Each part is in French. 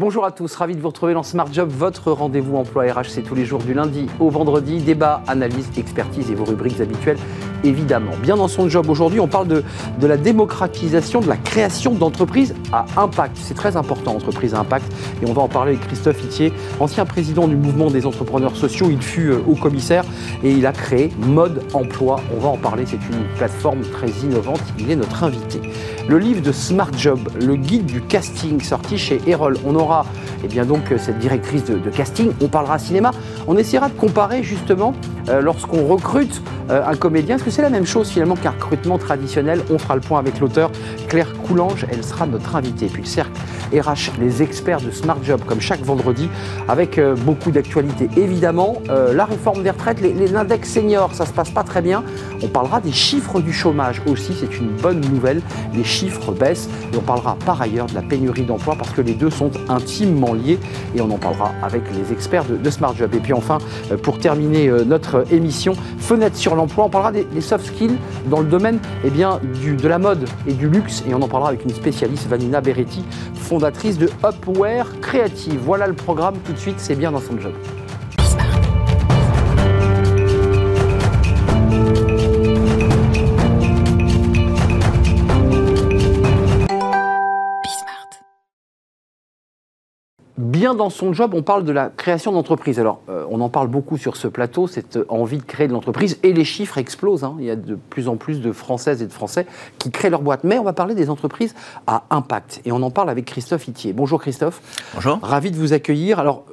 Bonjour à tous, ravi de vous retrouver dans Smart Job, votre rendez-vous emploi RH, c'est tous les jours du lundi au vendredi, débat, analyse, expertise et vos rubriques habituelles évidemment. Bien dans son job aujourd'hui, on parle de, la démocratisation, de la création d'entreprises à impact. C'est très important, entreprise à impact, et on va en parler avec Christophe Itier, ancien président du mouvement des entrepreneurs sociaux. Il fut euh, haut commissaire et il a créé Mode Emploi. On va en parler, c'est une plateforme très innovante. Il est notre invité. Le livre de Smart Job, le guide du casting sorti chez Erol. On aura eh bien donc euh, cette directrice de, casting, on parlera cinéma. On essaiera de comparer justement euh, lorsqu'on recrute euh, un comédien, est-ce que c'est la même chose finalement qu'un recrutement traditionnel? On fera le point avec l'auteur Claire Coulange, elle sera notre invitée. Puis le cercle RH, les experts de Smart Job, comme chaque vendredi, avec beaucoup d'actualités. Évidemment, la réforme des retraites, les, index seniors, ça se passe pas très bien. On parlera des chiffres du chômage aussi, c'est une bonne nouvelle. Les chiffres baissent et on parlera par ailleurs de la pénurie d'emploi parce que les deux sont intimement liés et on en parlera avec les experts de, Smart Job. Et puis enfin, euh, pour terminer euh, notre émission, fenêtre sur l'emploi, on parlera des, soft skills dans le domaine eh bien, de la mode et du luxe et on en parlera avec une spécialiste, Vanina Beretti, fondatrice de Upwear Creative. Voilà le programme tout de suite, c'est bien dans son job. Bien dans son job, on parle de la création d'entreprise. Alors, euh, on en parle beaucoup sur ce plateau, cette envie de créer de l'entreprise, et les chiffres explosent. Hein. Il y a de plus en plus de Françaises et de Français qui créent leur boîte. Mais on va parler des entreprises à impact, et on en parle avec Christophe Itier. Bonjour Christophe. Bonjour. Ravi de vous accueillir. Alors,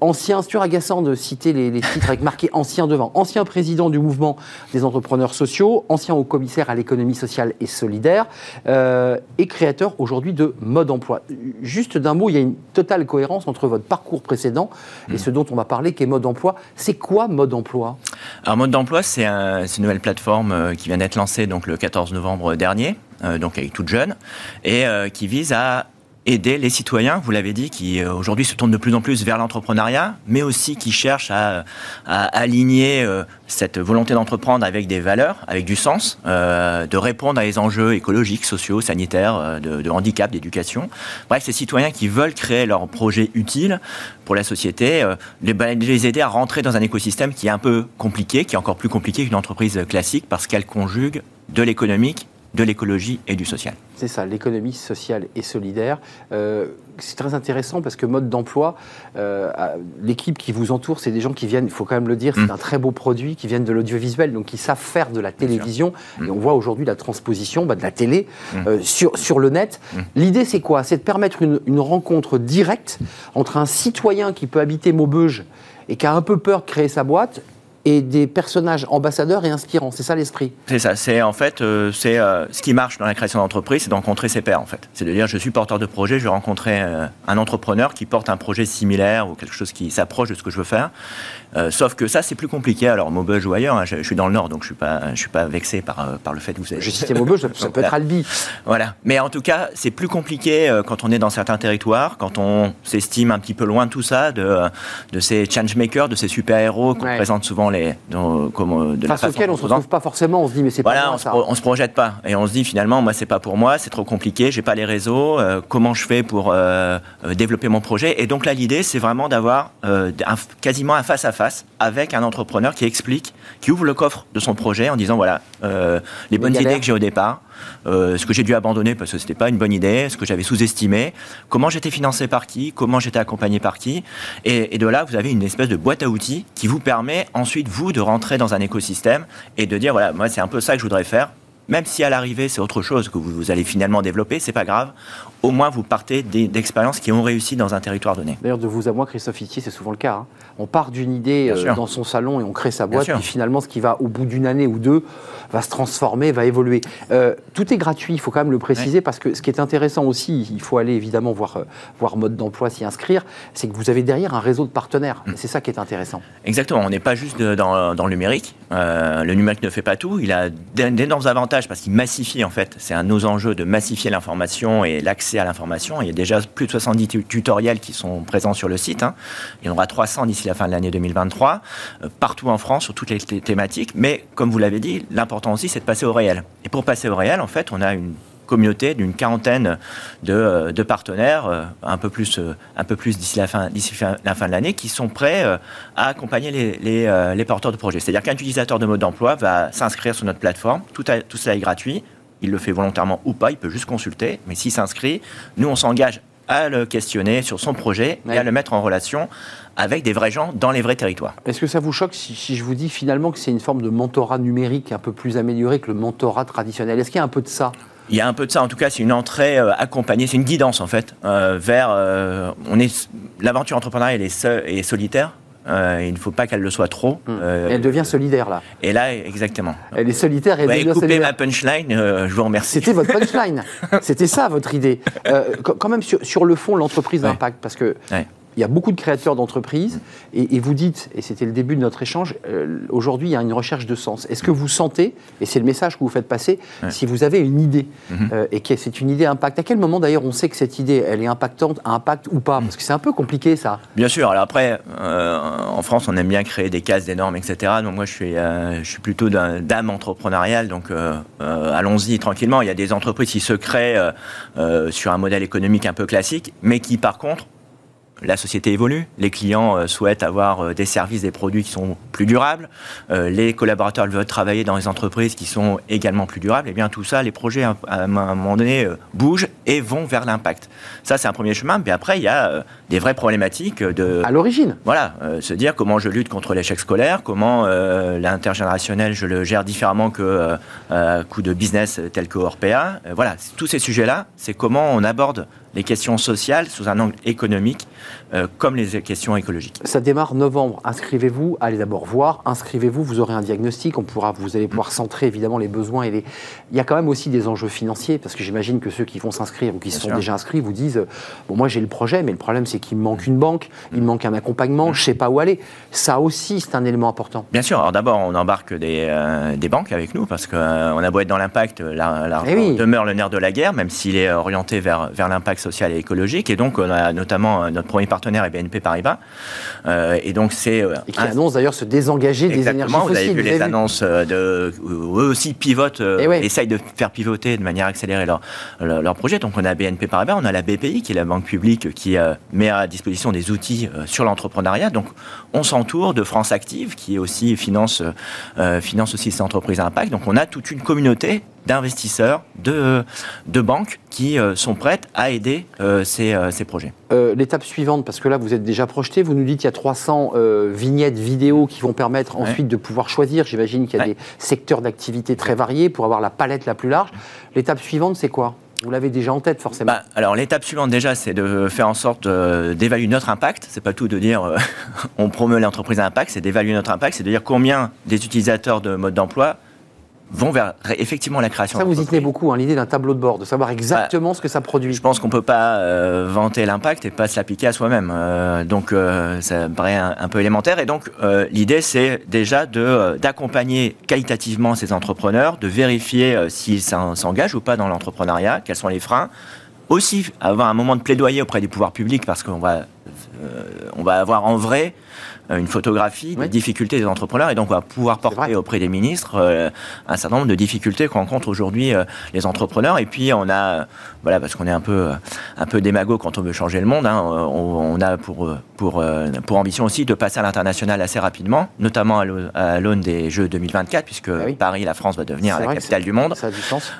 ancien, c'est agaçant de citer les, titres avec marqué ancien devant, ancien président du mouvement des entrepreneurs sociaux, ancien haut commissaire à l'économie sociale et solidaire, euh, et créateur aujourd'hui de Mode Emploi. Juste d'un mot, il y a une totale cohérence entre votre parcours précédent et hmm. ce dont on va parler, qui est Mode Emploi. C'est quoi Mode Emploi? Alors Mode Emploi, c'est une nouvelle plateforme euh, qui vient d'être lancée donc, le 14 novembre dernier, euh, donc avec toute jeune, et qui vise à aider les citoyens, vous l'avez dit, qui euh, aujourd'hui se tournent de plus en plus vers l'entrepreneuriat, mais aussi qui cherchent à, aligner euh, cette volonté d'entreprendre avec des valeurs, avec du sens, euh, de répondre à des enjeux écologiques, sociaux, sanitaires, de, handicap, d'éducation. Bref, ces citoyens qui veulent créer leur projet utile pour la société, les, les aider à rentrer dans un écosystème qui est un peu compliqué, qui est encore plus compliqué qu'une entreprise classique parce qu'elle conjugue de l'économique de l'écologie et du social. C'est ça, l'économie sociale et solidaire. Euh, c'est très intéressant parce que mode d'emploi, euh, l'équipe qui vous entoure, c'est des gens qui viennent, il faut quand même le dire, c'est mm. un très beau produit, qui viennent de l'audiovisuel, donc qui savent faire de la télévision. Mm. Et on voit aujourd'hui la transposition bah, de la télé mm. euh, sur, sur le net. L'idée, c'est quoi? C'est de permettre une, une, rencontre directe entre un citoyen qui peut habiter Maubeuge et qui a un peu peur de créer sa boîte et des personnages ambassadeurs et inspirants. C'est ça l'esprit. C'est ça. C'est en fait, euh, c'est euh, ce qui marche dans la création d'entreprise, c'est de rencontrer ses pairs en fait. C'est de dire, je suis porteur de projet, je vais rencontrer euh, un entrepreneur qui porte un projet similaire ou quelque chose qui s'approche de ce que je veux faire. Sauf que ça, c'est plus compliqué. Alors Maubeuge ou ailleurs, hein, je, suis dans le Nord, donc je suis pas, je suis pas vexé par par le fait que vous avez. J'ai cité Maubeuge, ça, peut être Albi. Voilà. Mais en tout cas, c'est plus compliqué quand on est dans certains territoires, quand on s'estime un petit peu loin de tout ça, de de ces changemakers, de ces super héros qu'on présente souvent les comme, de Face auquel on ne se retrouve pas forcément, on se dit mais c'est pas voilà, on, ça. on se projette pas et on se dit finalement moi c'est pas pour moi, c'est trop compliqué, j'ai pas les réseaux, euh, comment je fais pour euh, euh, développer mon projet? Et donc là l'idée c'est vraiment d'avoir quasiment un face à face avec un entrepreneur qui explique, qui ouvre le coffre de son projet en disant voilà les bonnes idées que j'ai au départ. Euh, ce que j'ai dû abandonner parce que ce n'était pas une bonne idée, ce que j'avais sous-estimé, comment j'étais financé par qui, comment j'étais accompagné par qui. Et, de là, vous avez une espèce de boîte à outils qui vous permet ensuite, vous, de rentrer dans un écosystème et de dire, voilà, moi, c'est un peu ça que je voudrais faire. Même si à l'arrivée, c'est autre chose que vous, allez finalement développer, c'est pas grave. Au moins, vous partez d'expériences qui ont réussi dans un territoire donné. D'ailleurs, de vous à moi, Christophe Itier, c'est souvent le cas. Hein. On part d'une idée euh, dans son salon et on crée sa boîte, et finalement, ce qui va, au bout d'une année ou deux, va se transformer, va évoluer. Euh, tout est gratuit, il faut quand même le préciser, parce que ce qui est intéressant aussi, il faut aller évidemment voir, euh, voir mode d'emploi, s'y inscrire, c'est que vous avez derrière un réseau de partenaires. Mm. C'est ça qui est intéressant. Exactement, on n'est pas juste dans, dans, le numérique. le numérique ne fait pas tout, il a d'énormes avantages parce qu'il massifie en fait. C'est un de nos enjeux de massifier l'information et l'accès à l'information. Il y a déjà plus de 70 tutoriels qui sont présents sur le site. Hein. Il y en aura 300 d'ici la fin de l'année 2023, euh, partout en France sur toutes les thématiques. Mais comme vous l'avez dit, l'important aussi c'est de passer au réel. Et pour passer au réel, en fait, on a une communauté d'une quarantaine de, partenaires, un peu plus, un peu plus d'ici la fin, d'ici la fin de l'année, qui sont prêts à accompagner les, porteurs de projets. C'est-à-dire qu'un utilisateur de mode d'emploi va s'inscrire sur notre plateforme, tout, tout ça est gratuit, il le fait volontairement ou pas, il peut juste consulter, mais s'il s'inscrit, nous on s'engage à le questionner sur son projet et à le mettre en relation avec des vrais gens dans les vrais territoires. Est-ce que ça vous choque si, je vous dis finalement que c'est une forme de mentorat numérique un peu plus amélioré que le mentorat traditionnel? Est-ce qu'il y a un peu de ça? Il y a un peu de ça, en tout cas, c'est une entrée euh, accompagnée, c'est une guidance en fait, euh, vers. Euh, on est l'aventure entrepreneuriale est, est solitaire, euh, il ne faut pas qu'elle le soit trop. Hmm. Euh, elle devient solidaire, là. Et là, exactement. Elle est solitaire et elle devient solidaire. ma punchline, euh, je vous remercie. C'était votre punchline. C'était ça, votre idée. quand même, sur, le fond, l'entreprise d'impact, parce que il y a beaucoup de créateurs d'entreprises, et, vous dites, et c'était le début de notre échange, euh, aujourd'hui il y a une recherche de sens. Est-ce que vous sentez, et c'est le message que vous faites passer, si vous avez une idée, mhm. euh, et que c'est une idée impact, à quel moment d'ailleurs on sait que cette idée, elle est impactante, impact ou pas? Parce que c'est un peu compliqué ça. Bien sûr, alors après, euh, en France on aime bien créer des cases, des normes, etc. Donc moi je suis, je suis plutôt d'âme entrepreneuriale, donc allons-y tranquillement. Il y a des entreprises qui se créent sur un modèle économique un peu classique, mais qui par contre la société évolue, les clients euh, souhaitent avoir euh, des services, des produits qui sont plus durables, euh, les collaborateurs veulent travailler dans des entreprises qui sont également plus durables, et bien tout ça, les projets à un moment donné bougent et vont vers l'impact. Ça, c'est un premier chemin, mais après, il y a des vraies problématiques de... À l'origine Voilà, se dire comment je lutte contre l'échec scolaire, comment l'intergénérationnel, je le gère différemment que à coup de business tel que Orpea. voilà, tous ces sujets-là, c'est comment on aborde les questions sociales sous un angle économique, euh, comme les questions écologiques. Ça démarre novembre. Inscrivez-vous, allez d'abord voir, inscrivez-vous, vous aurez un diagnostic, on pourra, vous allez pouvoir centrer évidemment les besoins et les. Il y a quand même aussi des enjeux financiers, parce que j'imagine que ceux qui vont s'inscrire ou qui se sont déjà inscrits vous disent Bon, moi j'ai le projet, mais le problème c'est qu'il me manque une banque, il manque un accompagnement, je ne sais pas où aller. Ça aussi, c'est un élément important. Bien sûr. Alors d'abord, on embarque des, euh, des, banques avec nous, parce qu'on euh, a beau être dans l'impact, l'argent eh demeure le nerf de la guerre, même s'il est orienté vers, vers l'impact social et écologique. Et donc, on a notamment euh, notre premier partenaire est BNP Paribas. Euh, et donc, c'est. Et qui annonce d'ailleurs se désengager des énergies fossiles. Vous avez vu les annonces de. Eux aussi pivotent, eh essayent de faire pivoter de manière accélérée leur, leur, projet. Donc, on a BNP Paribas, on a la BPI, qui est la banque publique qui met à disposition des outils sur l'entrepreneuriat. Donc, on s'entoure de France Active, qui aussi finance, finance aussi ces entreprises à impact. Donc, on a toute une communauté d'investisseurs, de, de banques qui euh, sont prêtes à aider euh, ces, euh, ces, projets. L'étape suivante, parce que là vous êtes déjà projeté, vous nous dites qu'il y a 300 vignettes vidéo qui vont permettre ensuite de pouvoir choisir. J'imagine qu'il y a des secteurs d'activité très variés pour avoir la palette la plus large. L'étape suivante, c'est quoi? Vous l'avez déjà en tête, forcément. Bah, alors, l'étape suivante, déjà, c'est de faire en sorte d'évaluer notre impact. C'est pas tout de dire on promeut l'entreprise à impact, c'est d'évaluer notre impact, c'est de dire combien des utilisateurs de mode d'emploi vont vers effectivement la création. Ça, vous y tenez beaucoup, hein, l'idée d'un tableau de bord, de savoir exactement bah, ce que ça produit. Je pense qu'on ne peut pas euh, vanter l'impact et pas se l'appliquer à soi-même. Euh, donc, euh, ça me paraît un, peu élémentaire. Et donc, l'idée, c'est déjà d'accompagner qualitativement ces entrepreneurs, de vérifier s'ils s'engagent ou pas dans l'entrepreneuriat, quels sont les freins. Aussi, avoir un moment de plaidoyer auprès des pouvoirs publics, parce qu'on va, on va avoir en vrai une photographie des difficultés des entrepreneurs et donc on va pouvoir porter auprès des ministres euh, un certain nombre de difficultés que rencontrent aujourd'hui euh, les entrepreneurs. Et puis on a, voilà, parce qu'on est un peu, un peu démago quand on veut changer le monde, hein, on, a pour, pour, pour ambition aussi de passer à l'international assez rapidement, notamment à l'aune des Jeux 2024, puisque ah Paris, la France va devenir la capitale du monde. Ça a du sens.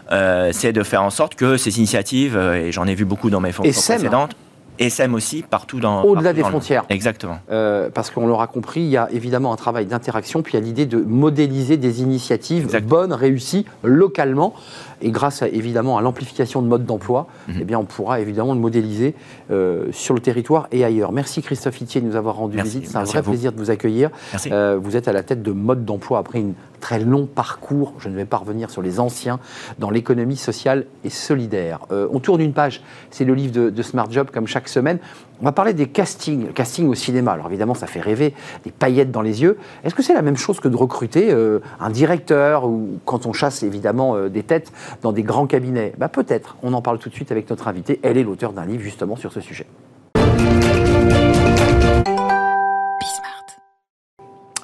C'est de faire en sorte que ces initiatives, et j'en ai vu beaucoup dans mes fonctions précédentes, SM aussi, partout dans. Au-delà des frontières. Exactement. Euh, parce qu'on l'aura compris, il y a évidemment un travail d'interaction, puis il y a l'idée de modéliser des initiatives bonnes, réussies, localement. Et grâce évidemment à l'amplification de modes d'emploi, mhm. eh bien, on pourra évidemment le modéliser euh, sur le territoire et ailleurs. Merci Christophe Itier de nous avoir rendu visite. C'est un vrai plaisir de vous accueillir. Euh, vous êtes à la tête de mode d'emploi après une très long parcours, je ne vais pas revenir sur les anciens, dans l'économie sociale et solidaire. Euh, on tourne une page, c'est le livre de, Smart Job comme chaque semaine. On va parler des castings, casting au cinéma. Alors évidemment, ça fait rêver, des paillettes dans les yeux. Est-ce que c'est la même chose que de recruter euh, un directeur ou quand on chasse évidemment euh, des têtes dans des grands cabinets? Bah, Peut-être. On en parle tout de suite avec notre invité. Elle est l'auteur d'un livre justement sur ce sujet.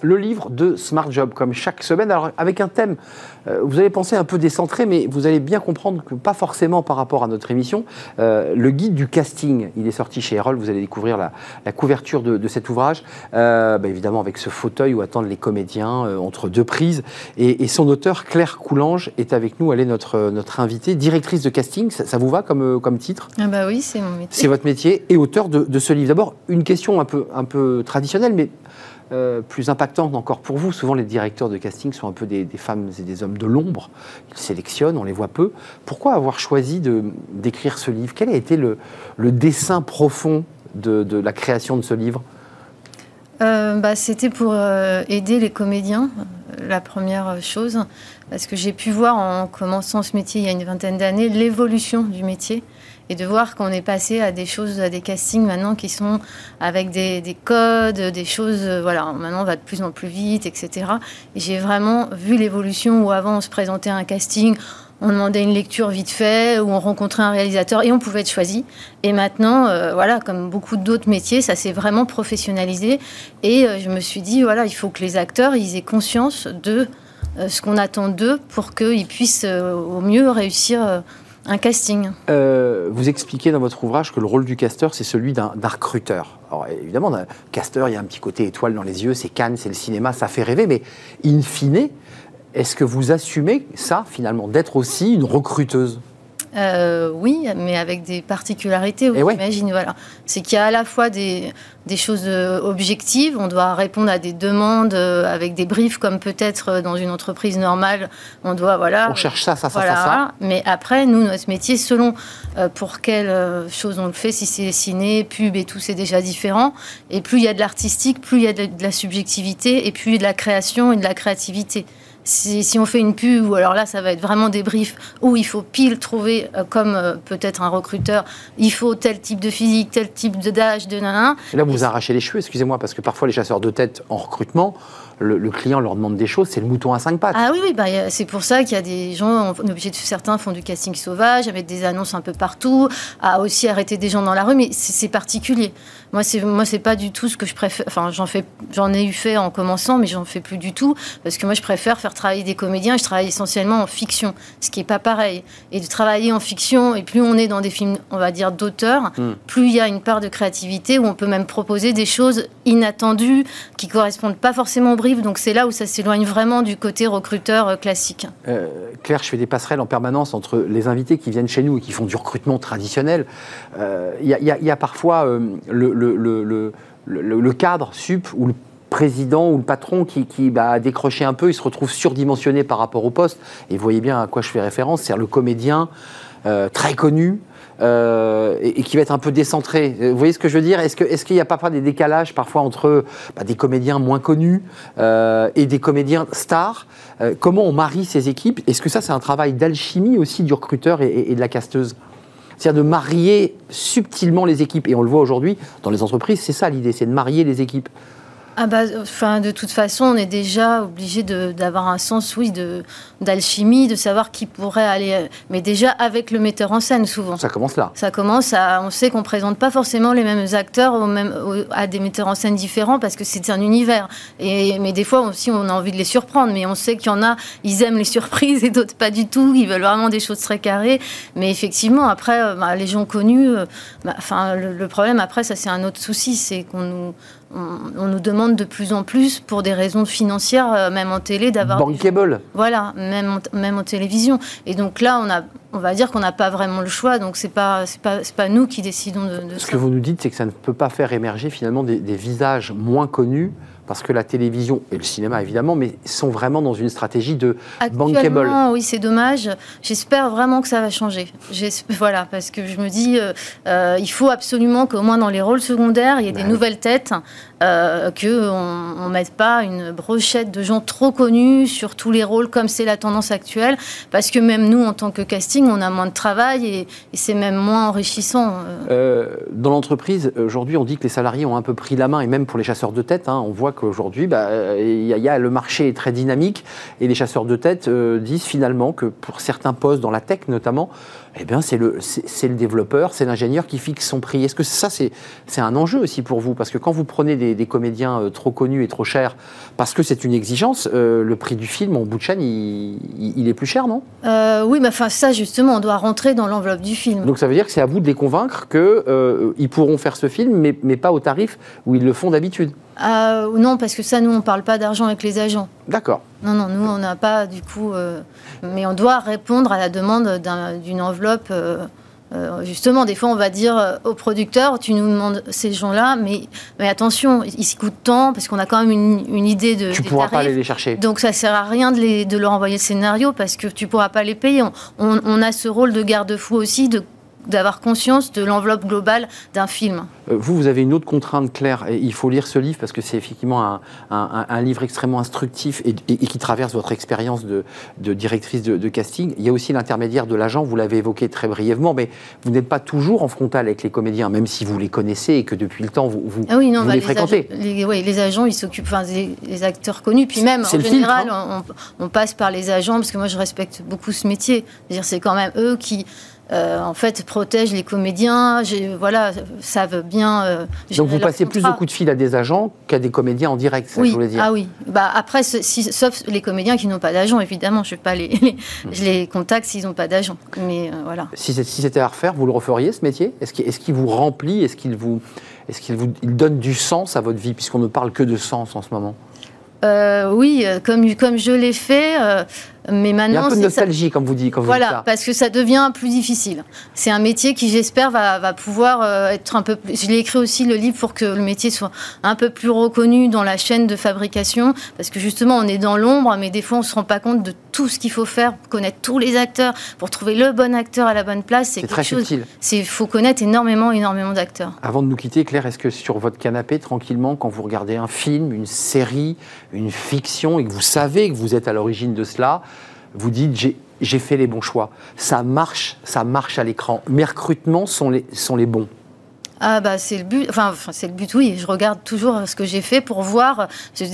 Le livre de Smart Job, comme chaque semaine, alors avec un thème, euh, vous allez penser un peu décentré, mais vous allez bien comprendre que pas forcément par rapport à notre émission. Euh, le guide du casting, il est sorti chez Erol, vous allez découvrir la, couverture de, cet ouvrage, euh, bah, évidemment avec ce fauteuil où attendent les comédiens entre deux prises. Et, son auteur, Claire Coulange, est avec nous, elle est notre, notre invitée, directrice de casting, ça, vous va comme, comme titre? Ah bah oui, c'est mon métier. C'est votre métier, et auteur de, de ce livre. D'abord, une question un peu, un peu traditionnelle, mais euh, plus impactante encore pour vous. Souvent, les directeurs de casting sont un peu des, femmes et des hommes de l'ombre. Ils sélectionnent, on les voit peu. Pourquoi avoir choisi d'écrire ce livre? Quel a été le, dessin profond de, la création de ce livre? Euh, bah, C'était pour euh, aider les comédiens, la première chose, parce que j'ai pu voir en commençant ce métier il y a une vingtaine d'années l'évolution du métier et de voir qu'on est passé à des choses, à des castings maintenant qui sont avec des, codes, des choses, euh, voilà, maintenant on va de plus en plus vite, etc. Et j'ai vraiment vu l'évolution où avant on se présentait un casting, on demandait une lecture vite fait, ou on rencontrait un réalisateur et on pouvait être choisi. Et maintenant, euh, voilà, comme beaucoup d'autres métiers, ça s'est vraiment professionnalisé. Et euh, je me suis dit, voilà, il faut que les acteurs ils aient conscience de ce qu'on attend d'eux pour qu'ils puissent au mieux réussir un casting. Euh, vous expliquez dans votre ouvrage que le rôle du casteur, c'est celui d'un recruteur. Alors évidemment, casteur, il y a un petit côté étoile dans les yeux, c'est Cannes, c'est le cinéma, ça fait rêver, mais in fine, est-ce que vous assumez ça, finalement, d'être aussi une recruteuse? Euh, oui, mais avec des particularités. Vous imaginez, voilà. C'est qu'il y a à la fois des, des, choses euh, objectives, on doit répondre à des demandes euh, avec des briefs, comme peut-être dans une entreprise normale, on doit, voilà. On cherche ça, ça, ça, ça, ça. Mais après, nous, notre métier, selon pour quelle chose on le fait, si c'est ciné, pub et tout, c'est déjà différent. Et plus il y a de l'artistique, plus il y a de la subjectivité, et plus de la création et de la créativité si, on fait une pub, ou alors là, ça va être vraiment des briefs où il faut pile trouver, euh, comme euh, peut-être un recruteur, il faut tel type de physique, tel type d'âge, de, nanan. Et là, vous, vous arrachez les cheveux, excusez-moi, parce que parfois les chasseurs de tête en recrutement, le, client leur demande des choses, c'est le mouton à cinq pattes. Ah oui, oui bah, c'est pour ça qu'il y a des gens, on est obligé de, certains font du casting sauvage, avec des annonces un peu partout, à aussi arrêter des gens dans la rue, mais c'est particulier. Moi, c'est moi, c'est pas du tout ce que je préfère. Enfin, j'en fais, j'en ai eu fait en commençant, mais j'en fais plus du tout parce que moi, je préfère faire travailler des comédiens. Je travaille essentiellement en fiction, ce qui est pas pareil. Et de travailler en fiction, et plus on est dans des films, on va dire d'auteurs, hmm. plus il y a une part de créativité où on peut même proposer des choses inattendues qui correspondent pas forcément au donc c'est là où ça s'éloigne vraiment du côté recruteur euh, classique. Euh, Claire, je fais des passerelles en permanence entre les invités qui viennent chez nous et qui font du recrutement traditionnel. Euh, il y, a parfois le, cadre sup ou le président ou le patron qui, bah, a décroché un peu, il se retrouve surdimensionné par rapport au poste. Et vous voyez bien à quoi je fais référence, c'est le comédien très connu, euh, et, qui va être un peu décentré. Euh, vous voyez ce que je veux dire? Est-ce qu'il n'y a pas des décalages parfois entre bah, des comédiens moins connus euh, et des comédiens stars? Comment on marie ces équipes? Est-ce que ça, c'est un travail d'alchimie aussi du recruteur et, et de la casteuse? C'est-à-dire de marier subtilement les équipes. Et on le voit aujourd'hui dans les entreprises, c'est ça l'idée, c'est de marier les équipes ah bah, enfin, de toute façon, on est déjà obligé d'avoir un sens, oui, d'alchimie, de, savoir qui pourrait aller. Mais déjà avec le metteur en scène, souvent. Ça commence là. Ça commence à. On sait qu'on présente pas forcément les mêmes acteurs au même, à des metteurs en scène différents parce que c'est un univers. Et, mais des fois aussi, on a envie de les surprendre. Mais on sait qu'il y en a, ils aiment les surprises et d'autres pas du tout. Ils veulent vraiment des choses très carrées. Mais effectivement, après, euh, bah, les gens connus, euh, bah, enfin, le, le problème après, ça c'est un autre souci, c'est qu'on nous on, nous demande de plus en plus, pour des raisons financières, euh, même en télé, d'avoir. Bankable. Voilà, même en, même en télévision. Et donc là, on, a, on va dire qu'on n'a pas vraiment le choix. Donc c'est pas, pas, pas nous qui décidons de. Ce que vous nous dites, c'est que ça ne peut pas faire émerger finalement des visages moins connus parce que la télévision et le cinéma évidemment, mais sont vraiment dans une stratégie de bankable. Oui, c'est dommage. J'espère vraiment que ça va changer. Voilà, parce que je me dis, euh, euh, il faut absolument qu'au moins dans les rôles secondaires, il y ait des nouvelles têtes, euh, qu'on ne mette pas une brochette de gens trop connus sur tous les rôles comme c'est la tendance actuelle, parce que même nous, en tant que casting, on a moins de travail et, c'est même moins enrichissant. dans l'entreprise, aujourd'hui, on dit que les salariés ont un peu pris la main, et même pour les chasseurs de tête, hein, on voit qu'aujourd'hui, bah, il y, a le marché est très dynamique et les chasseurs de tête disent finalement que pour certains postes dans la tech notamment, eh bien, c'est le, c'est, le développeur, c'est l'ingénieur qui fixe son prix. Est-ce que ça, c'est, c'est un enjeu aussi pour vous? Parce que quand vous prenez des, comédiens euh, trop connus et trop chers, parce que c'est une exigence, euh, le prix du film, en bout de chaîne, il, est plus cher, non? Euh, Oui, mais enfin, ça, justement, on doit rentrer dans l'enveloppe du film. Donc ça veut dire que c'est à vous de les convaincre qu'ils pourront faire ce film, mais, mais pas au tarif où ils le font d'habitude Non, parce que ça, nous, on ne parle pas d'argent avec les agents. D'accord. Non, non, nous, on n'a pas, du coup mais on doit répondre à la demande d'une enveloppe. Euh, euh, justement, des fois, on va dire euh, au producteur, tu nous demandes ces gens-là, mais, mais attention, ils coûtent tant, parce qu'on a quand même une, idée de. Tu ne pourras pas aller les chercher. Donc, ça ne sert à rien de, les, de, leur envoyer le scénario, parce que tu ne pourras pas les payer. On, on a ce rôle de garde-fou aussi, de d'avoir conscience de l'enveloppe globale d'un film. Euh, vous, vous avez une autre contrainte claire, et il faut lire ce livre parce que c'est effectivement un, livre extrêmement instructif et, qui traverse votre expérience de, directrice de, casting. Il y a aussi l'intermédiaire de l'agent, vous l'avez évoqué très brièvement, mais vous n'êtes pas toujours en frontal avec les comédiens, même si vous les connaissez et que depuis le temps, vous, vous, ah oui, non, bah, les, fréquentez. les, les, agents, ils s'occupent, enfin, les, acteurs connus, puis même, en général, hein. on, on, passe par les agents, parce que moi, je respecte beaucoup ce métier. C'est quand même eux qui euh, en fait, protège les comédiens, voilà, savent bien. Euh, Donc vous passez plus de coups de fil à des agents qu'à des comédiens en direct, ça oui. je voulais dire. Ah oui. Bah après, sauf les comédiens qui n'ont pas d'agent, évidemment, je pas les, je les contacte s'ils n'ont pas d'agent. Mais euh, voilà. Si c'était à refaire, vous le referiez ce métier? Est-ce qu'il vous remplit? Est-ce qu'il vous, qu'il vous donne du sens à votre vie, puisqu'on ne parle que de sens en ce moment? Oui, comme, comme je l'ai fait, mais maintenant, Il y a un peu de nostalgie, comme vous dites. Quand voilà, vous ça. parce que ça devient plus difficile. C'est un métier qui, j'espère, va, va, pouvoir euh, être un peu plus. Je l'ai écrit aussi le livre pour que le métier soit un peu plus reconnu dans la chaîne de fabrication, parce que justement, on est dans l'ombre, mais des fois, on se rend pas compte de tout ce qu'il faut faire pour connaître tous les acteurs, pour trouver le bon acteur à la bonne place. C'est très chose, subtil. Il faut connaître énormément, énormément d'acteurs. Avant de nous quitter, Claire, est-ce que sur votre canapé, tranquillement, quand vous regardez un film, une série, une fiction, et que vous savez que vous êtes à l'origine de cela, vous dites j'ai fait les bons choix. Ça marche, ça marche à l'écran. Mes recrutements sont les, sont les bons. Ah bah c'est le but, enfin c'est le but oui, je regarde toujours ce que j'ai fait pour voir,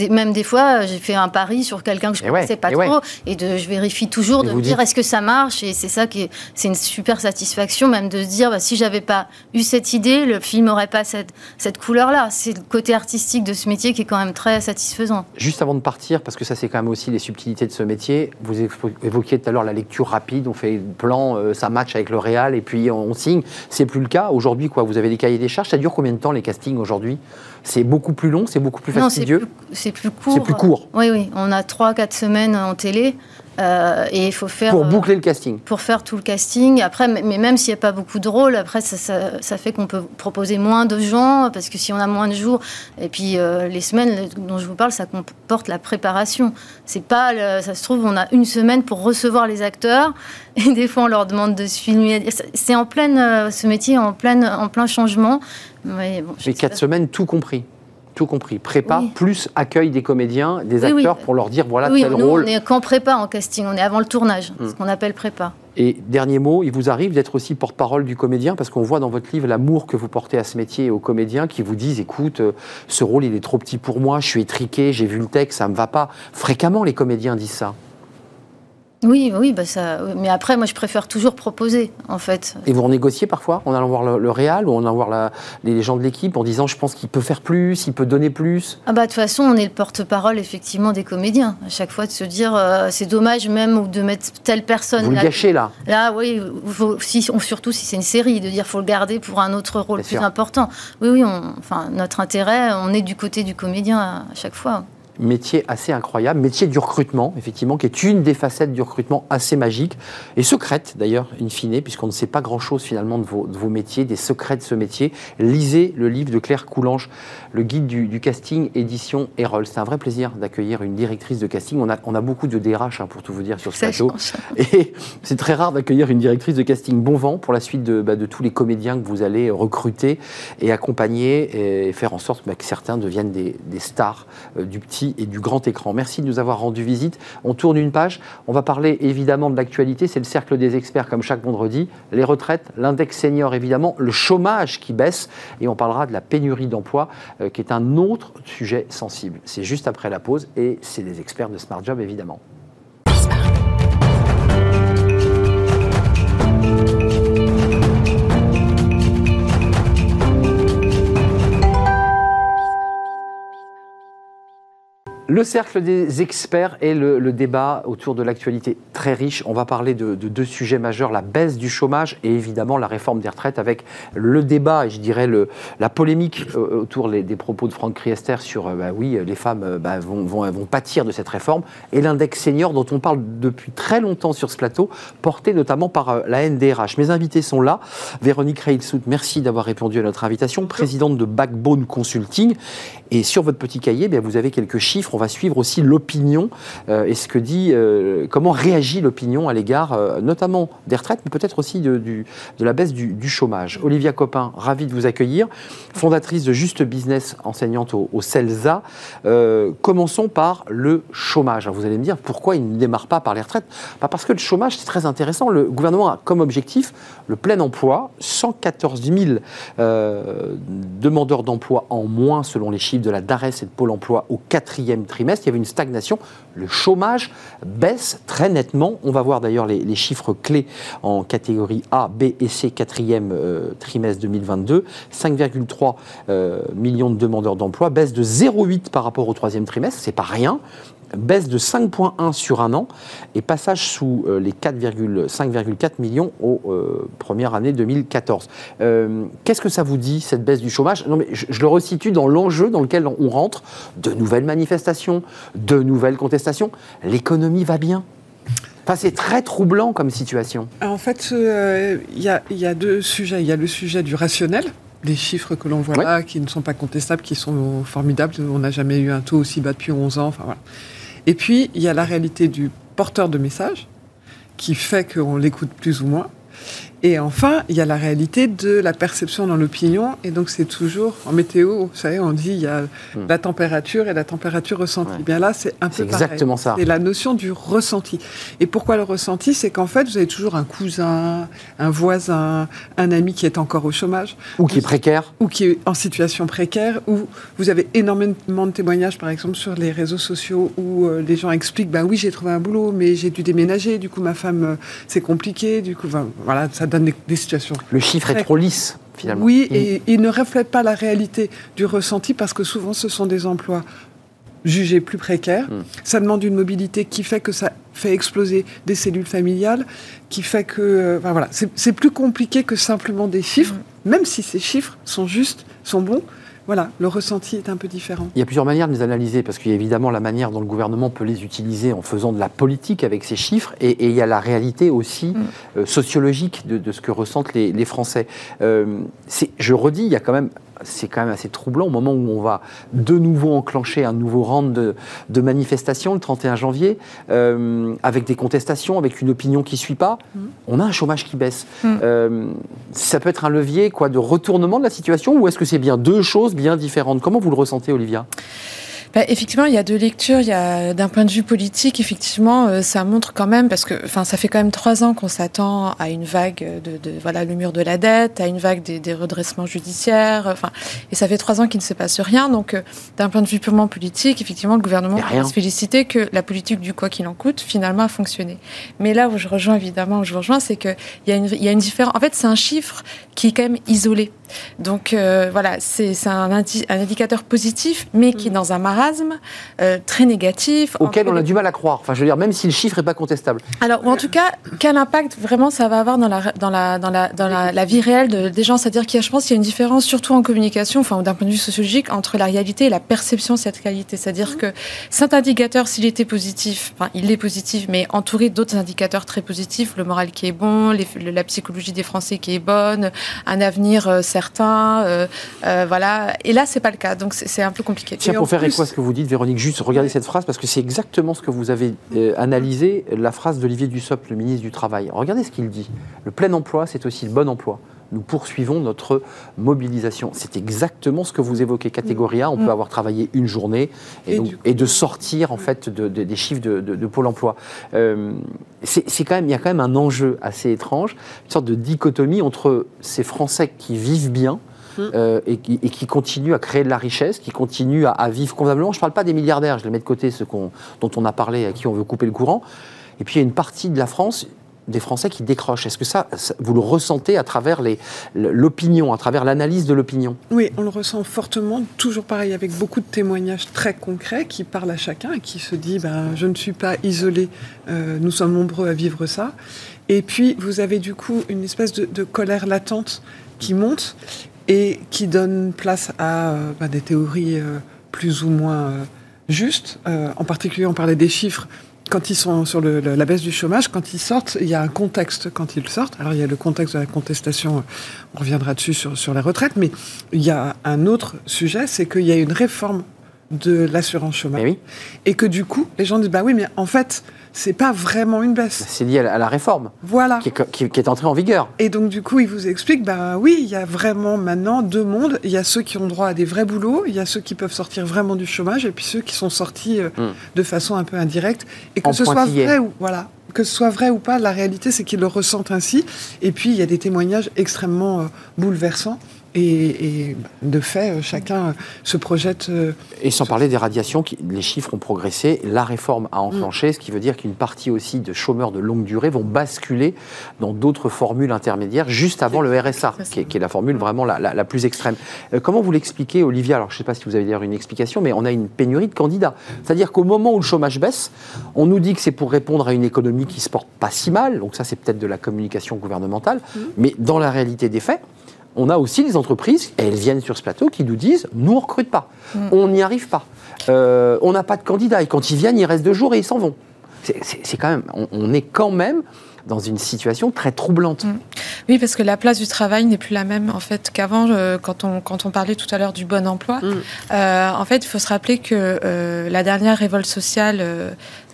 même des fois j'ai fait un pari sur quelqu'un que je ne connaissais pas trop et de, je vérifie toujours de me dire est-ce que ça marche? Et c'est ça qui est, c'est une super satisfaction même de se dire bah, si j'avais pas eu cette idée, le film n'aurait pas cette, cette couleur-là. C'est le côté artistique de ce métier qui est quand même très satisfaisant. Juste avant de partir, parce que ça c'est quand même aussi les subtilités de ce métier, vous évoquiez tout à l'heure la lecture rapide, on fait le plan, euh, ça match avec le réal et puis on, on signe. C'est plus le cas aujourd'hui quoi, vous avez des cahiers des charges. Ça dure combien de temps les castings aujourd'hui? C'est beaucoup plus long, c'est beaucoup plus fastidieux? C'est plus, court. C'est plus court. Oui, oui. On a 3-4 semaines en télé. Euh, et il faut faire. Pour boucler le casting. Pour faire tout le casting. Après, mais même s'il n'y a pas beaucoup de rôles, après, ça, ça, fait qu'on peut proposer moins de gens, parce que si on a moins de jours, et puis euh, les semaines dont je vous parle, ça comporte la préparation. C'est pas. ça se trouve, on a une semaine pour recevoir les acteurs, et des fois, on leur demande de se filmer. C'est en pleine. Euh, ce métier est en, pleine, en plein changement. Mais bon, quatre semaines, tout compris tout compris. Prépa plus accueil des comédiens, des acteurs pour leur dire voilà tel nous, rôle. On est qu'en prépa en casting, on est avant le tournage, hmm. ce qu'on appelle prépa. Et dernier mot, il vous arrive d'être aussi porte-parole du comédien? Parce qu'on voit dans votre livre l'amour que vous portez à ce métier et aux comédiens qui vous disent écoute, euh, ce rôle il est trop petit pour moi, je suis étriqué, j'ai vu le texte, ça me va pas. Fréquemment les comédiens disent ça. Oui, oui, bah ça. Mais après, moi, je préfère toujours proposer, en fait. Et vous renégociez parfois en allant voir le, le Réal ou en allant voir les gens de l'équipe en disant, je pense qu'il peut faire plus, il peut donner plus? Ah bah de toute façon, on est le porte-parole effectivement des comédiens. À chaque fois de se dire, euh, c'est dommage même ou de mettre telle personne. Vous le gâchez là. Là, oui. si, surtout si c'est une série, de dire, faut le garder pour un autre rôle plus important. Oui, oui. enfin, notre intérêt, on est du côté du comédien à chaque fois métier assez incroyable, métier du recrutement, effectivement, qui est une des facettes du recrutement assez magique, et secrète d'ailleurs, in fine, puisqu'on ne sait pas grand-chose finalement de vos, de vos, métiers, des secrets de ce métier. Lisez le livre de Claire Coulange, le guide du, casting, édition Erol. C'est un vrai plaisir d'accueillir une directrice de casting. On a, on a beaucoup de DRH, hein, pour tout vous dire, sur ce plateau. Et c'est très rare d'accueillir une directrice de casting. Bon vent pour la suite de, bah, de tous les comédiens que vous allez recruter et accompagner et faire en sorte bah, que certains deviennent des, des stars euh, du petit et du grand écran. Merci de nous avoir rendu visite. On tourne une page. On va parler évidemment de l'actualité. C'est le cercle des experts comme chaque vendredi. Les retraites, l'index senior évidemment, le chômage qui baisse et on parlera de la pénurie d'emploi euh, qui est un autre sujet sensible. C'est juste après la pause et c'est des experts de Smart Job évidemment. Le cercle des experts et le, débat autour de l'actualité très riche. On va parler de, deux sujets majeurs, la baisse du chômage et évidemment la réforme des retraites avec le débat et je dirais la polémique euh, autour des propos de Franck Riester sur euh, bah oui, les femmes euh, bah, vont, pâtir de cette réforme et l'index senior dont on parle depuis très longtemps sur ce plateau, porté notamment par la NDRH. Mes invités sont là. Véronique Reilsout, merci d'avoir répondu à notre invitation, présidente de Backbone Consulting. Et sur votre petit cahier, bien, vous avez quelques chiffres va suivre aussi l'opinion euh, et ce que dit, euh, comment réagit l'opinion à l'égard euh, notamment des retraites, mais peut-être aussi de, la baisse du, chômage. Olivia Copin, ravie de vous accueillir, fondatrice de Juste Business, enseignante au, au CELSA. commençons par le chômage. vous allez me dire pourquoi il ne démarre pas par les retraites? Bah, Parce que le chômage, c'est très intéressant. Le gouvernement a comme objectif le plein emploi, 114 000 demandeurs d'emploi en moins selon les chiffres de la DARES et de Pôle emploi au quatrième trimestre, il y avait une stagnation. Le chômage baisse très nettement. On va voir d'ailleurs les, chiffres clés en catégorie A, B et C, quatrième euh, trimestre 2022. 5,3 euh, millions de demandeurs d'emploi, baisse de 0,8 par rapport au troisième trimestre, c'est pas rien baisse de 5,1 sur un an et passage sous euh, les 5,4 millions aux euh, premières années 2014. Euh, qu'est-ce que ça vous dit, cette baisse du chômage? Non, mais je, le resitue dans l'enjeu dans lequel on rentre. De nouvelles manifestations, de nouvelles contestations. L'économie va bien Enfin, c'est très troublant comme situation. En fait, il y, a deux sujets. Il y a le sujet du rationnel, les chiffres que l'on voit là, qui ne sont pas contestables, qui sont formidables. On n'a jamais eu un taux aussi bas depuis 11 ans. Enfin, voilà. Et puis, il y a la réalité du porteur de message, qui fait qu'on l'écoute plus ou moins. Et enfin, il y a la réalité de la perception dans l'opinion. Et donc, c'est toujours, en météo, vous savez, on dit il y a hmm. la température et la température ressentie. Bien là, c'est un peu pareil. exactement ça. C'est la notion du ressenti. Et pourquoi le ressenti? C'est qu'en fait, vous avez toujours un cousin, un voisin, un ami qui est encore au chômage. Ou qui est précaire. Ou qui est en situation précaire. Ou vous avez énormément de témoignages, par exemple, sur les réseaux sociaux où euh, les gens expliquent, ben oui, j'ai trouvé un boulot, mais j'ai dû déménager. Du coup, ma femme, euh, c'est compliqué. Du coup, voilà, ça donne des, situations. Le chiffre est trop lisse. Finalement. Oui, mm. et il ne reflète pas la réalité du ressenti parce que souvent ce sont des emplois jugés plus précaires. Mm. Ça demande une mobilité qui fait que ça fait exploser des cellules familiales, qui fait que euh, voilà, c'est plus compliqué que simplement des chiffres, mm. même si ces chiffres sont justes, sont bons voilà, le ressenti est un peu différent. Il y a plusieurs manières de les analyser, parce qu'il y a évidemment la manière dont le gouvernement peut les utiliser en faisant de la politique avec ces chiffres, et, il y a la réalité aussi mm. euh, sociologique de, ce que ressentent les, Français. Euh, je redis, il y a quand même c'est quand même assez troublant au moment où on va de nouveau enclencher un nouveau round de, de manifestations le 31 janvier, euh, avec des contestations, avec une opinion qui ne suit pas. Mm. On a un chômage qui baisse. Mm. Euh, ça peut être un levier quoi, de retournement de la situation ou est-ce que c'est bien deux choses bien différentes? Comment vous le ressentez, Olivia? Bah, effectivement, il y a deux lectures. Il y a d'un point de vue politique, effectivement, euh, ça montre quand même parce que, enfin, ça fait quand même trois ans qu'on s'attend à une vague de, de, voilà, le mur de la dette, à une vague des, des redressements judiciaires. Enfin, et ça fait trois ans qu'il ne se passe rien. Donc, euh, d'un point de vue purement politique, effectivement, le gouvernement peut se féliciter que la politique du quoi qu'il en coûte finalement a fonctionné. Mais là où je rejoins évidemment, où je vous rejoins, c'est qu'il y a une, il y a une différence. En fait, c'est un chiffre qui est quand même isolé. Donc euh, voilà, c'est un, un, indicateur positif, mais qui est mm. dans un marasme euh, très négatif. Auquel on a du mal à croire. Enfin, je veux dire, même si le chiffre n'est pas contestable. Alors, ou en tout cas, quel impact vraiment ça va avoir dans la, dans la, dans la, dans la, vie réelle de, des gens? C'est-à-dire qu'il y a, je pense, qu'il y a une différence, surtout en communication, enfin, d'un point de vue sociologique, entre la réalité et la perception de cette réalité. C'est-à-dire mm. que cet indicateur, s'il était positif, enfin, il est positif, mais entouré d'autres indicateurs très positifs, le moral qui est bon, la psychologie des Français qui est bonne, un avenir euh, certains. Euh, euh, voilà. Et là, c'est pas le cas. Donc, c'est un peu compliqué. Tiens, pour faire écho à ce que vous dites, Véronique, juste regardez cette phrase parce que c'est exactement ce que vous avez euh, analysé, la phrase d'Olivier Dussopt, le ministre du Travail. Regardez ce qu'il dit. Le plein emploi, c'est aussi le bon emploi. Nous poursuivons notre mobilisation. C'est exactement ce que vous évoquez, catégorie A. On peut mm. avoir travaillé une journée et, et, de sortir en fait des chiffres de, Pôle Emploi. Euh, c'est quand même, il y a quand même un enjeu assez étrange, une sorte de dichotomie entre ces Français qui vivent bien mm. euh, et, qui, et, qui, continuent à créer de la richesse, qui continuent à, vivre convenablement. Je ne parle pas des milliardaires, je les mets de côté, ceux dont on a parlé, à qui on veut couper le courant. Et puis il y a une partie de la France, des Français qui décrochent. Est-ce que ça, vous le ressentez à travers l'opinion, à travers l'analyse de l'opinion? Oui, on le ressent fortement, toujours pareil, avec beaucoup de témoignages très concrets qui parlent à chacun et qui se dit ben, je ne suis pas isolé, euh, nous sommes nombreux à vivre ça. Et puis, vous avez du coup une espèce de, colère latente qui monte et qui donne place à euh, ben, des théories euh, plus ou moins justes. en particulier, on parlait des chiffres quand ils sont sur la baisse du chômage, quand ils sortent, il y a un contexte quand ils sortent. Alors il y a le contexte de la contestation, on reviendra dessus sur, sur la retraite, mais il y a un autre sujet, c'est qu'il y a une réforme de l'assurance chômage. Eh Et que du coup, les gens disent, bah oui, mais en fait, c'est pas vraiment une baisse. C'est lié à la réforme. Voilà. Qui est, entrée en vigueur. Et donc, du coup, il vous explique, bah oui, il y a vraiment maintenant deux mondes. Il y a ceux qui ont droit à des vrais boulots, il y a ceux qui peuvent sortir vraiment du chômage, et puis ceux qui sont sortis euh, hmm. de façon un peu indirecte. Et que ce soit vrai ou, voilà, que ce soit vrai ou pas, la réalité, c'est qu'ils le ressentent ainsi. Et puis, il y a des témoignages extrêmement euh, bouleversants. Et, de fait, euh, chacun euh, se projette. Euh, et sans parler des radiations, les chiffres ont progressé, la réforme a enclenché, mm. ce qui veut dire qu'une partie aussi de chômeurs de longue durée vont basculer dans d'autres formules intermédiaires juste avant le RSA, qui est, la formule vraiment la, plus extrême. comment vous l'expliquez, Olivia? Alors, je ne sais pas si vous avez d'ailleurs une explication, mais on a une pénurie de candidats. C'est-à-dire qu'au moment où le chômage baisse, on nous dit que c'est pour répondre à une économie qui se porte pas si mal, donc ça c'est peut-être de la communication gouvernementale, mm. mais dans la réalité des faits, on a aussi des entreprises, et elles viennent sur ce plateau, qui nous disent nous, on ne recrute pas, mm. on n'y arrive pas, euh, on n'a pas de candidats, et quand ils viennent, ils restent deux jours et ils s'en vont. C'est quand même, on, est quand même dans une situation très troublante. Mm. Oui, parce que la place du travail n'est plus la même en fait qu'avant. Euh, quand, on, quand on parlait tout à l'heure du bon emploi, mm. euh, en fait, il faut se rappeler que la dernière révolte sociale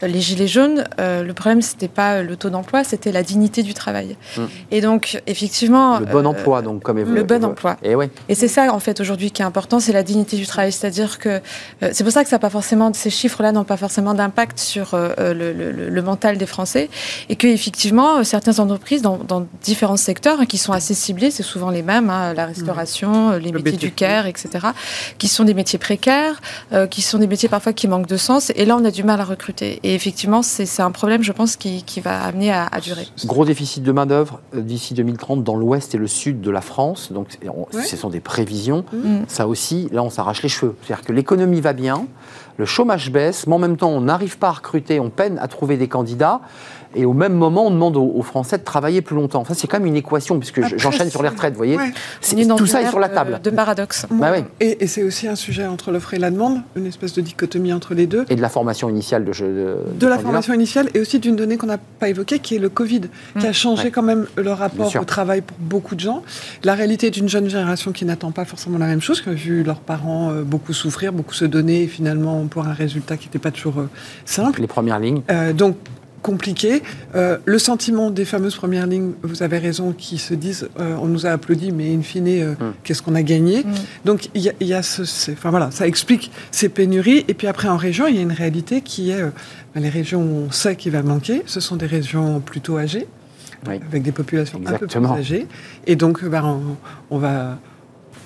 les gilets jaunes, euh, le problème c'était pas le taux d'emploi, c'était la dignité du travail. Mm. Et donc effectivement, le bon euh, emploi, donc comme le bon emploi. Et, ouais. et c'est ça en fait aujourd'hui qui est important, c'est la dignité du travail, c'est-à-dire que euh, c'est pour ça que ça pas forcément ces chiffres-là n'ont pas forcément d'impact sur le, mental des Français et que effectivement certaines entreprises dans, différents secteurs hein, qui sont assez ciblés, c'est souvent les mêmes, hein, la restauration, les métiers du care, etc., qui sont des métiers précaires, qui sont des métiers parfois qui manquent de sens. Et là on a du mal à recruter. Et effectivement, c'est un problème, je pense, qui, va amener à, durer. Gros déficit de main-d'œuvre euh, d'ici 2030 dans l'ouest et le sud de la France. Donc, ce sont des prévisions. Mm. Ça aussi, là, on s'arrache les cheveux. C'est-à-dire que l'économie va bien, le chômage baisse, mais en même temps, on n'arrive pas à recruter, on peine à trouver des candidats. Et au même moment, on demande aux, Français de travailler plus longtemps. Enfin, c'est quand même une équation, puisque j'enchaîne sur les retraites, vous voyez. Tout ça est sur la table. De paradoxe. Bah et, c'est aussi un sujet entre l'offre et la demande, une espèce de dichotomie entre les deux. Et de la formation initiale de De, de la formation initiale et aussi d'une donnée qu'on n'a pas évoquée, qui est le Covid, qui a mmh. changé quand même le rapport au travail pour beaucoup de gens. La réalité d'une jeune génération qui n'attend pas forcément la même chose, qui a vu leurs parents euh, beaucoup souffrir, beaucoup se donner, et finalement pour un résultat qui n'était pas toujours euh, simple. Les premières lignes. Euh, donc compliqué. Euh, le sentiment des fameuses premières lignes, vous avez raison, qui se disent euh, on nous a applaudi, mais in fine, euh, mm. qu'est-ce qu'on a gagné mm. Donc il y, a, ce. Enfin voilà, ça explique ces pénuries. Et puis après, en région, il y a une réalité qui est ben, les régions où on sait qu'il va manquer, ce sont des régions plutôt âgées. Avec des populations un peu plus âgées. Et donc, ben, on va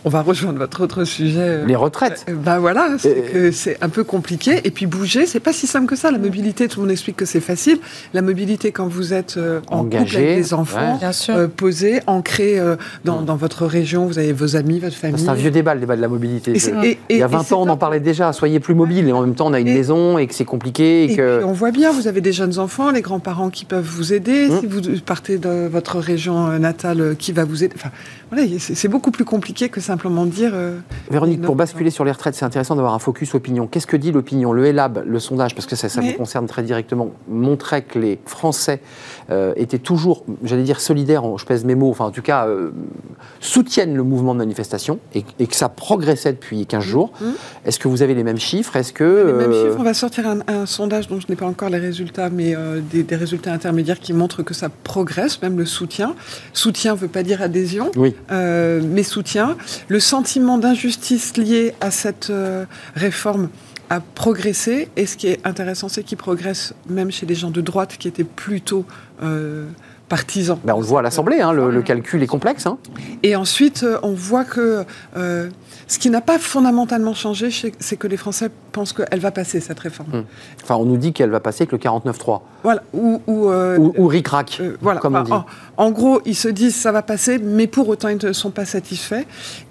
on va rejoindre votre autre sujet. Euh, les retraites. Ben voilà, c'est un peu compliqué. Et puis bouger, c'est pas si simple que ça. La mobilité, tout le monde explique que c'est facile. La mobilité, quand vous êtes en couple avec des enfants, posés, ancrés dans, dans, votre région, vous avez vos amis, votre famille. C'est un vieux débat, le débat de la mobilité. Il y a 20 ans, on en parlait déjà. Soyez plus mobile. Et en même temps, on a une maison et que c'est compliqué. Et, que... on voit bien, vous avez des jeunes enfants, les grands-parents qui peuvent vous aider. Mmh. Si vous partez de votre région natale, qui va vous aider? Enfin, voilà, c'est beaucoup plus compliqué que que simplement dire. Véronique, pour basculer sur les retraites, c'est intéressant d'avoir un focus opinion. Qu'est-ce que dit l'opinion Le ELAB, le sondage, parce que ça, ça vous concerne très directement, montrait que les Français étaient toujours, j'allais dire solidaires, je pèse mes mots, enfin en tout cas, soutiennent le mouvement de manifestation et, que ça progressait depuis 15 jours. Mmh. Est-ce que vous avez les mêmes chiffres? Est-ce que les mêmes chiffres On va sortir un, sondage dont je n'ai pas encore les résultats, mais des, des, résultats intermédiaires qui montrent que ça progresse, même le soutien. Soutien ne veut pas dire adhésion, oui. mais soutien. Le sentiment d'injustice lié à cette réforme a progressé. Et ce qui est intéressant, c'est qu'il progresse même chez les gens de droite qui étaient plutôt euh, partisans. Ben on le voit à l'Assemblée, hein, le, calcul est complexe. Hein. Et ensuite, euh, on voit que euh, ce qui n'a pas fondamentalement changé, c'est que les Français pensent qu'elle va passer, cette réforme. Hum. Enfin, on nous dit qu'elle va passer avec le 49-3. Voilà. Ou, ou, euh, ou, ric-rac, euh, voilà. comme on dit. En, gros, ils se disent ça va passer, mais pour autant, ils ne sont pas satisfaits.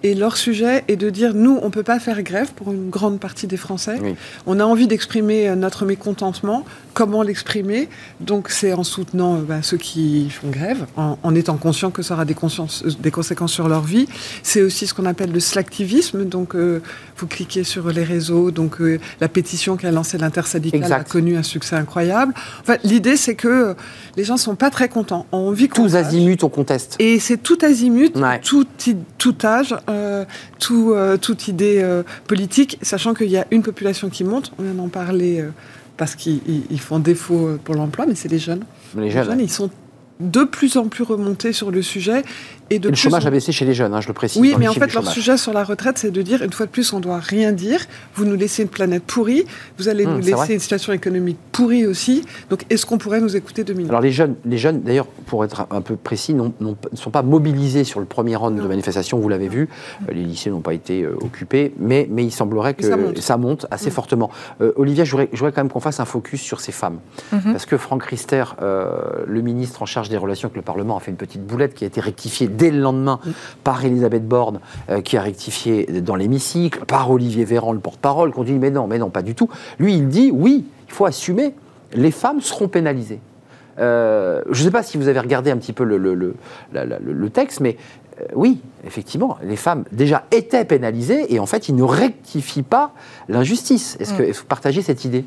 Et leur sujet est de dire, nous, on ne peut pas faire grève pour une grande partie des Français. On a envie d'exprimer notre mécontentement. Comment l'exprimer? Donc, c'est en soutenant ben, ceux qui font grève, en, étant conscient que ça aura des, des conséquences sur leur vie. C'est aussi ce qu'on appelle le slacktivisme donc, euh, vous cliquez sur les réseaux. Donc, euh, la pétition qu'a lancée l'intersyndicale a connu un succès incroyable. Enfin, l'idée, c'est que euh, les gens sont pas très contents. On envie Tous azimuts, on conteste. Et c'est tout azimut, tout, tout âge, tout, toute idée politique, sachant qu'il y a une population qui monte. On vient d'en parler parce qu'ils font défaut pour l'emploi, mais c'est les jeunes. Les jeunes, les jeunes ils sont de plus en plus remontés sur le sujet et le chômage a baissé chez les jeunes, hein, je le précise. Oui, mais en fait, leur sujet sur la retraite, c'est de dire, une fois de plus, on doit rien dire. Vous nous laissez une planète pourrie, vous allez hum, nous laisser une situation économique pourrie aussi. Donc, est-ce qu'on pourrait nous écouter deux minutes? Alors, les jeunes, les jeunes d'ailleurs, pour être un peu précis, ne sont pas mobilisés sur le premier round de manifestation, vous l'avez vu. Euh, les lycées n'ont pas été euh, occupés, mais, mais il semblerait que ça monte, assez hum. fortement. Euh, Olivia, je voudrais, quand même qu'on fasse un focus sur ces femmes. Mhm. Parce que Franck Rister, le ministre en charge des relations avec le Parlement, a fait une petite boulette qui a été rectifiée dès le lendemain par Elisabeth Borne, euh, qui a rectifié dans l'hémicycle, par Olivier Véran, le porte-parole, qu'on dit mais non, mais non, pas du tout. Lui, il dit oui, il faut assumer, les femmes seront pénalisées. Euh, je ne sais pas si vous avez regardé un petit peu le, le, texte, mais euh, oui, effectivement, les femmes déjà étaient pénalisées et en fait, ils ne rectifient pas l'injustice. Est-ce que mm. vous partagez cette idée?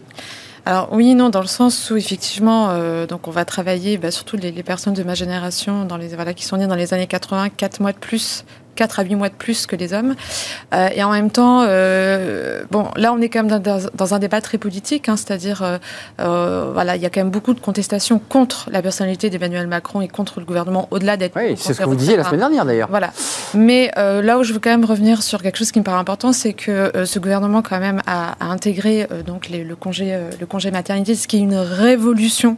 Alors oui, non, dans le sens où effectivement, euh, donc on va travailler, bah, surtout les, personnes de ma génération, dans les voilà, qui sont nées dans les années 80, 4 mois de plus 4 à 8 mois de plus que les hommes. Euh, et en même temps, euh, bon, là, on est quand même dans, un débat très politique, hein, c'est-à-dire, euh, voilà, il y a quand même beaucoup de contestations contre la personnalité d'Emmanuel Macron et contre le gouvernement, au-delà d'être. Oui, c'est ce que vous disiez la semaine dernière, d'ailleurs. Voilà. Mais là où je veux quand même revenir sur quelque chose qui me paraît important, c'est que ce gouvernement, quand même, a, a intégré donc les, le congé, le congé maternité, ce qui est une révolution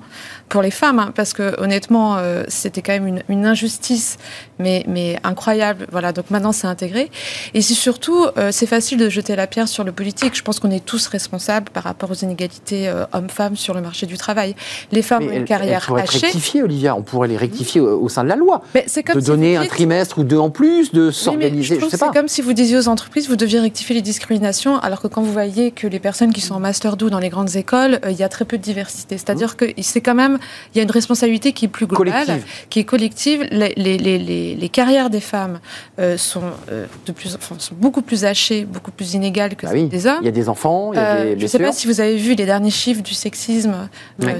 pour les femmes, hein, parce que honnêtement, c'était quand même une, une injustice, mais, mais incroyable. Voilà donc maintenant c'est intégré. Et c'est surtout, euh, c'est facile de jeter la pierre sur le politique. Je pense qu'on est tous responsables par rapport aux inégalités euh, hommes-femmes sur le marché du travail. Les femmes ont une carrière elles hachée. rectifier, Olivia. On pourrait les rectifier au, sein de la loi. Mais comme de donner un trimestre ou deux en plus, de s'organiser. je, sais pas. C'est comme si vous disiez aux entreprises, vous deviez rectifier les discriminations, alors que quand vous voyez que les personnes qui sont en master 2 dans les grandes écoles, euh, il y a très peu de diversité. C'est-à-dire mmh. que c'est quand même, il y a une responsabilité qui est plus globale, qui est collective. Les, les, les, les carrières des femmes euh, sont, euh, de plus, enfin, sont beaucoup plus hachées, beaucoup plus inégales que bah celles des hommes. Il y a des enfants, il y a euh, des Je ne sais pas si vous avez vu les derniers chiffres du sexisme,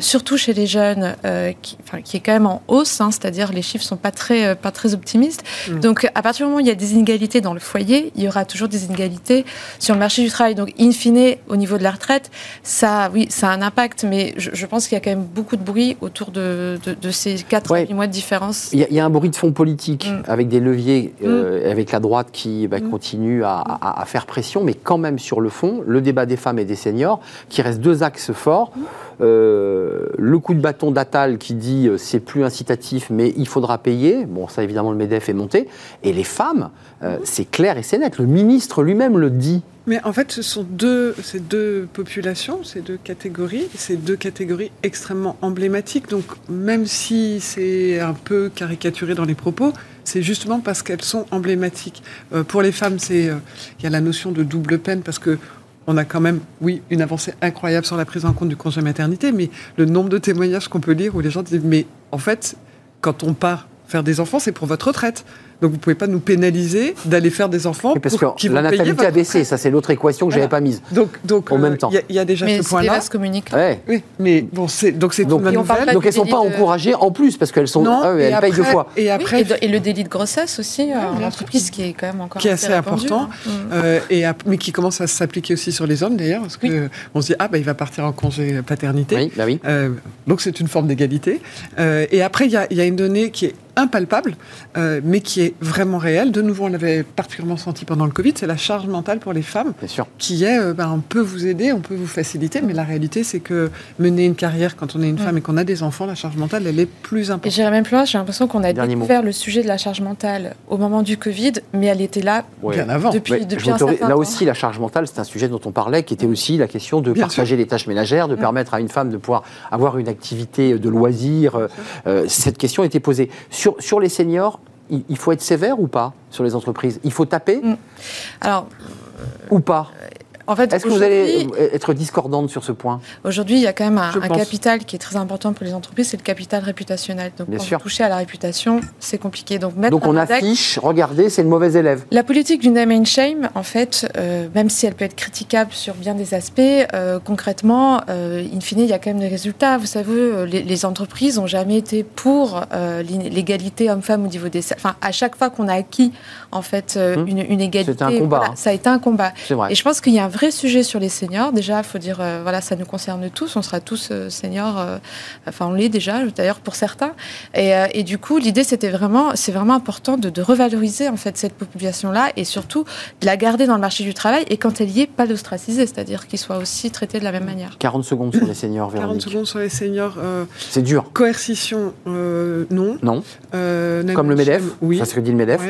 surtout chez les jeunes, qui, qui, est quand même en hausse, hein, c'est-à-dire les chiffres ne sont pas très, pas très optimistes. Mm. Donc à partir du moment où il y a des inégalités dans le foyer, il y aura toujours des inégalités sur le marché du travail. Donc in fine, au niveau de la retraite, ça, oui, ça a un impact, mais je, pense qu'il y a quand même beaucoup de bruit autour de, de, ces 4 mois de différence. Il y, a, un bruit de fond politique mm. avec des leviers, mm. avec la droite qui bah, mm. continue à, faire pression, mais quand même sur le fond, le débat des femmes et des seniors, qui reste deux axes forts. Euh, le coup de bâton d'Atal qui dit euh, c'est plus incitatif, mais il faudra payer. Bon, ça évidemment le Medef est monté. Et les femmes, euh, c'est clair et c'est net. Le ministre lui-même le dit. Mais en fait, ce sont deux, ces deux populations, ces deux catégories, ces deux catégories extrêmement emblématiques. Donc, même si c'est un peu caricaturé dans les propos, c'est justement parce qu'elles sont emblématiques. Pour les femmes, il y a la notion de double peine parce que on a quand même, oui, une avancée incroyable sur la prise en compte du congé maternité, mais le nombre de témoignages qu'on peut lire où les gens disent mais en fait, quand on part faire des enfants, c'est pour votre retraite. Donc vous pouvez pas nous pénaliser d'aller faire des enfants. parce pour, que la natalité a baissé, ça c'est l'autre équation que je j'avais pas mise. Donc, donc en même temps, il y, a déjà ce point-là. se communique. Ouais. Oui, mais bon, c'est donc c'est donc, une nouvelle. Donc elles sont pas encouragées en plus parce qu'elles sont, non, ah, elles payent deux fois. Et après, et, le délit de grossesse aussi euh, en entreprise qui est quand même encore qui est assez, important, hein. Mm. euh, et mais qui commence à s'appliquer aussi sur les hommes d'ailleurs, parce que on se dit ah bah il va partir en congé paternité. Oui, bah oui. Euh, donc c'est une forme d'égalité. Euh, et après il y a, y a une donnée qui est impalpable, euh, mais qui est vraiment réel. De nouveau, on l'avait particulièrement senti pendant le Covid, c'est la charge mentale pour les femmes, Bien sûr. qui est, euh, ben, on peut vous aider, on peut vous faciliter, mais la réalité, c'est que mener une carrière quand on est une femme et qu'on a des enfants, la charge mentale, elle est plus importante. Et j'irais même plus loin, j'ai l'impression qu'on a découvert le sujet de la charge mentale au moment du Covid, mais elle était là bien avant. Depuis, depuis un certain Là aussi, la charge mentale, c'est un sujet dont on parlait, qui était aussi la question de partager les tâches ménagères, de permettre à une femme de pouvoir avoir une activité de loisir. Euh, cette question était posée. Sur, sur les seniors, il faut être sévère ou pas sur les entreprises? Il faut taper mm. Alors, ou pas? En fait, Est-ce que vous allez être discordante sur ce point Aujourd'hui, il y a quand même un, capital qui est très important pour les entreprises, c'est le capital réputationnel. Donc, Bien quand sûr. vous touchez à la réputation, c'est compliqué. Donc, Donc on affiche, regardez, c'est le mauvais élève. La politique du name and shame, en fait, euh, même si elle peut être critiquable sur bien des aspects, euh, concrètement, euh, in fine, il y a quand même des résultats. Vous savez, les, entreprises n'ont jamais été pour l'égalité homme-femme au niveau des... Enfin, à chaque fois qu'on a acquis, en fait, hum. une, une, égalité... un combat. ça a été un combat. Vrai. Et je pense qu'il y a un vrai sujet sur les seniors. Déjà, il faut dire, euh, voilà, ça nous concerne tous. On sera tous euh, seniors. Euh, enfin, on l'est déjà, d'ailleurs, pour certains. Et, et du coup, l'idée, c'était vraiment, c'est vraiment important de, revaloriser en fait cette population-là et surtout de la garder dans le marché du travail et quand elle y est, pas l'ostraciser, c'est-à-dire qu'ils soient aussi traités de la même manière. 40 secondes sur les seniors, Véronique. 40 secondes sur les seniors. c'est dur. Coercition, non. Non. Comme le MEDEF. Oui. C'est ce que dit le MEDEF.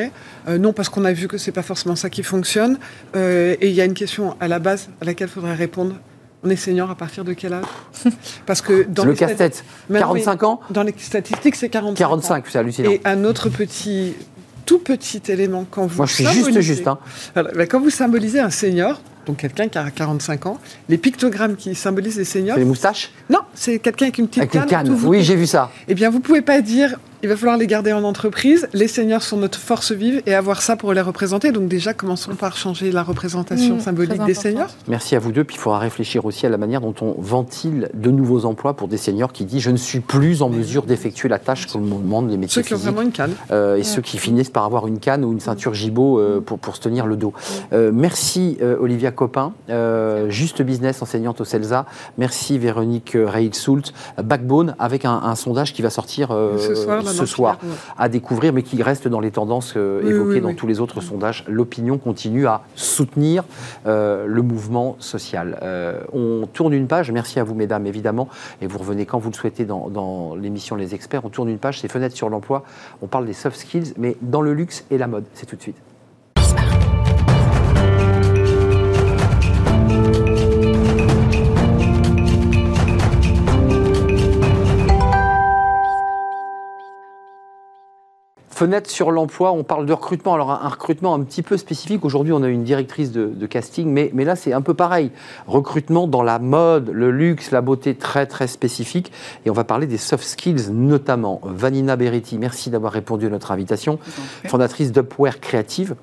non, parce qu'on a vu que c'est pas forcément ça qui fonctionne. et il y a une question à la base à laquelle il faudrait répondre on est senior à partir de quel âge? Parce que dans le casse-tête. 45 ans? Dans les statistiques, c'est 45. 45, c'est hallucinant. Et un autre petit, tout petit élément quand vous. Moi, je suis juste, juste. Hein. quand vous symbolisez un senior, donc quelqu'un qui a 45 ans, les pictogrammes qui symbolisent les seniors. C'est les moustaches? Non, c'est quelqu'un avec une petite avec canne. Une canne. Oui, j'ai vu ça. Eh bien, vous pouvez pas dire il va falloir les garder en entreprise. Les seniors sont notre force vive et avoir ça pour les représenter. Donc déjà, commençons par changer la représentation mmh, symbolique des seniors. Merci à vous deux. Puis il faudra réfléchir aussi à la manière dont on ventile de nouveaux emplois pour des seniors qui disent je ne suis plus en mesure d'effectuer la tâche que me demandent les métiers Ceux qui ont vraiment une canne. Euh, et ceux qui finissent par avoir une canne ou une ceinture gigot euh, pour, pour se tenir le dos. Euh, merci Olivia Copin, Juste Business, enseignante au CELSA. Merci Véronique Reil-Soult, Backbone, avec un, sondage qui va sortir ce soir ce soir à découvrir, mais qui reste dans les tendances euh, évoquées dans tous les autres sondages. L'opinion continue à soutenir euh, le mouvement social. Euh, on tourne une page, merci à vous mesdames évidemment, et vous revenez quand vous le souhaitez dans, dans l'émission Les Experts. On tourne une page, c'est Fenêtre sur l'emploi, on parle des soft skills, mais dans le luxe et la mode. C'est tout de suite. Fenêtre sur l'emploi, on parle de recrutement. Alors un, recrutement un petit peu spécifique. Aujourd'hui, on a une directrice de, casting, mais, mais là, c'est un peu pareil. Recrutement dans la mode, le luxe, la beauté très très spécifique. Et on va parler des soft skills notamment. Vanina Beretti, merci d'avoir répondu à notre invitation. Fondatrice d'Upwear Creative.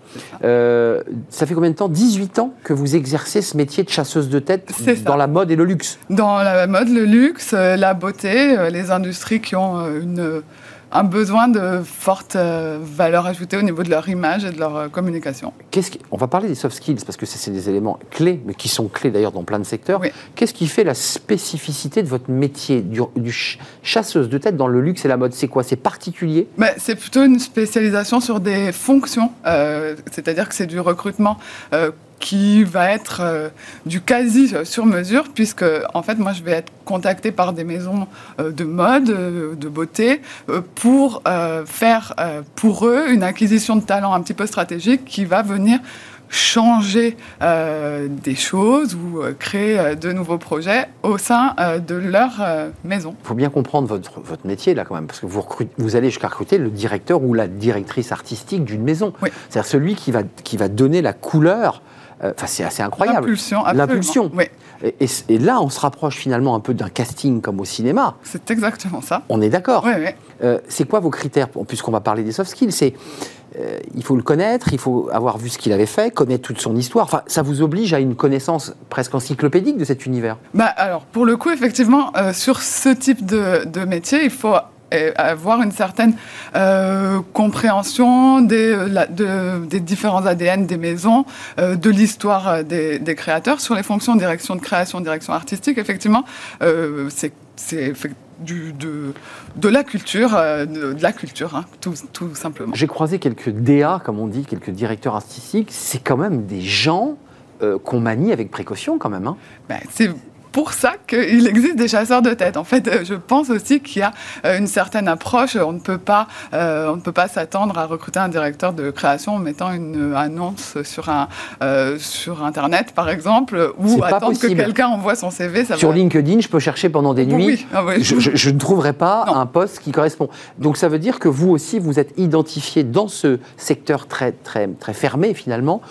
Euh, ça fait combien de temps? 18 ans que vous exercez ce métier de chasseuse de tête dans la mode et le luxe? Dans la mode, le luxe, la beauté, euh, les industries qui ont euh, une un besoin de forte euh, valeur ajoutée au niveau de leur image et de leur euh, communication. Qu'est-ce On va parler des soft skills parce que c'est des éléments clés, mais qui sont clés d'ailleurs dans plein de secteurs. Qu'est-ce qui fait la spécificité de votre métier, du, chasseuse de tête dans le luxe et la mode? C'est quoi? C'est particulier? C'est plutôt une spécialisation sur des fonctions, euh, c'est-à-dire que c'est du recrutement qui va être euh, du quasi sur mesure, puisque en fait, moi, je vais être contactée par des maisons euh, de mode, euh, de beauté, pour faire pour eux une acquisition de talent un petit peu stratégique qui va venir changer des choses ou créer de nouveaux projets au sein de leur maison. Il faut bien comprendre votre, votre métier là quand même, parce que vous, vous allez jusqu'à recruter le directeur ou la directrice artistique d'une maison. C'est-à-dire celui qui va, qui va donner la couleur enfin, c'est assez incroyable. L'impulsion. L'impulsion. Et, là, on se rapproche finalement un peu d'un casting comme au cinéma. C'est exactement ça. On est d'accord. Oui, oui. Euh, c'est quoi vos critères, puisqu'on va parler des soft skills C'est euh, il faut le connaître, il faut avoir vu ce qu'il avait fait, connaître toute son histoire. Enfin, ça vous oblige à une connaissance presque encyclopédique de cet univers? Bah alors, pour le coup, effectivement, euh, sur ce type de, de métier, il faut avoir une certaine euh, compréhension des, des, différents ADN des maisons, euh, de l'histoire des, des, créateurs. Sur les fonctions direction de création, direction artistique, effectivement, euh, c'est du, de, de, la culture, de, la culture, hein, tout, tout, simplement. J'ai croisé quelques DA, comme on dit, quelques directeurs artistiques. C'est quand même des gens qu'on manie avec précaution, quand même. Hein. Ben, pour ça qu'il existe des chasseurs de tête. En fait, euh, je pense aussi qu'il y a euh, une certaine approche. On ne peut pas, euh, on ne peut pas s'attendre à recruter un directeur de création en mettant une annonce sur un sur Internet, par exemple, ou attendre que quelqu'un envoie son CV. sur LinkedIn, je peux chercher pendant des nuits. Ah je, ne trouverai pas un poste qui correspond. Donc ça veut dire que vous aussi, vous êtes identifié dans ce secteur très très très fermé finalement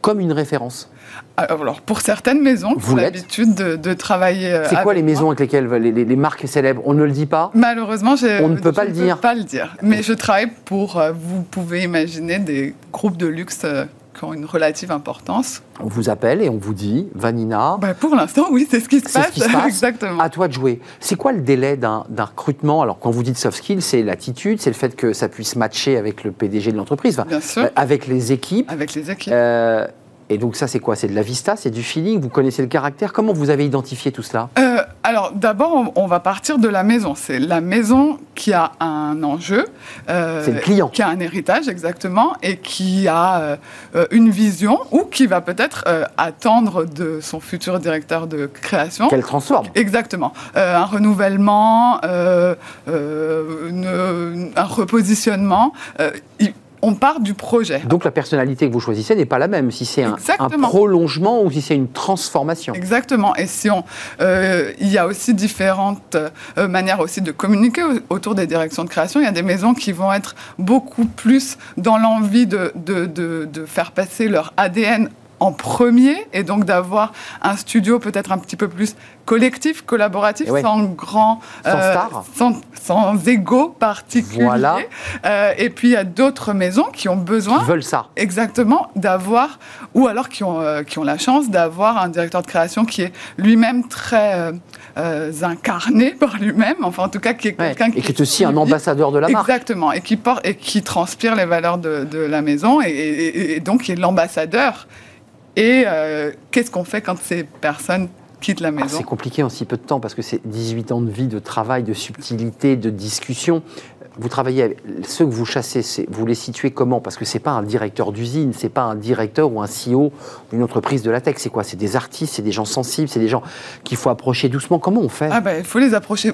comme une référence. Ah, alors, pour certaines maisons, vous l'habitude de, travailler. Euh, C'est quoi les maisons avec lesquelles les, marques célèbres On ne le dit pas? Malheureusement, on ne peut pas le dire. pas le dire. Mais je travaille pour. Euh, vous pouvez imaginer des groupes de luxe. Euh, qui ont une relative importance. On vous appelle et on vous dit, Vanina. Ben pour l'instant, oui, c'est ce qui se passe. Ce qui se passe. Exactement. À toi de jouer. C'est quoi le délai d'un recrutement? Alors, quand vous dites soft skills, c'est l'attitude, c'est le fait que ça puisse matcher avec le PDG de l'entreprise, avec les équipes. Avec les équipes. Et donc ça, c'est quoi? C'est de la vista, c'est du feeling? Vous connaissez le caractère? Comment vous avez identifié tout cela? Euh, Alors d'abord, on, va partir de la maison. C'est la maison qui a un enjeu. Euh, c'est le client. Qui a un héritage, exactement, et qui a euh, une vision ou qui va peut-être attendre de son futur directeur de création. Qu'elle transforme. Exactement. un renouvellement, un repositionnement on part du projet. Donc la personnalité que vous choisissez n'est pas la même, si c'est un, prolongement ou si c'est une transformation. Exactement. Et si on, euh, il y a aussi différentes euh, manières aussi de communiquer autour des directions de création. Il y a des maisons qui vont être beaucoup plus dans l'envie de, de faire passer leur ADN en premier et donc d'avoir un studio peut-être un petit peu plus collectif, collaboratif, sans grand, sans euh, star, sans, égo particulier. Voilà. Euh, et puis il y a d'autres maisons qui ont besoin, qui veulent ça, exactement, d'avoir ou alors qui ont euh, qui ont la chance d'avoir un directeur de création qui est lui-même très incarné par lui-même, enfin en tout cas qui est quelqu'un qui, est aussi un ambassadeur de la marque, exactement, et qui porte et qui transpire les valeurs de, de la maison et, et, et donc qui est l'ambassadeur et euh, qu'est-ce qu'on fait quand ces personnes quittent la ah, maison? C'est compliqué en si peu de temps parce que c'est 18 ans de vie, de travail, de subtilité, de discussion. Vous travaillez avec ceux que vous chassez, vous les situez comment? Parce que c'est pas un directeur d'usine, c'est pas un directeur ou un CEO d'une entreprise de la tech. C'est quoi? C'est des artistes, c'est des gens sensibles, c'est des gens qu'il faut approcher doucement. Comment on fait? Ah ben, il faut les approcher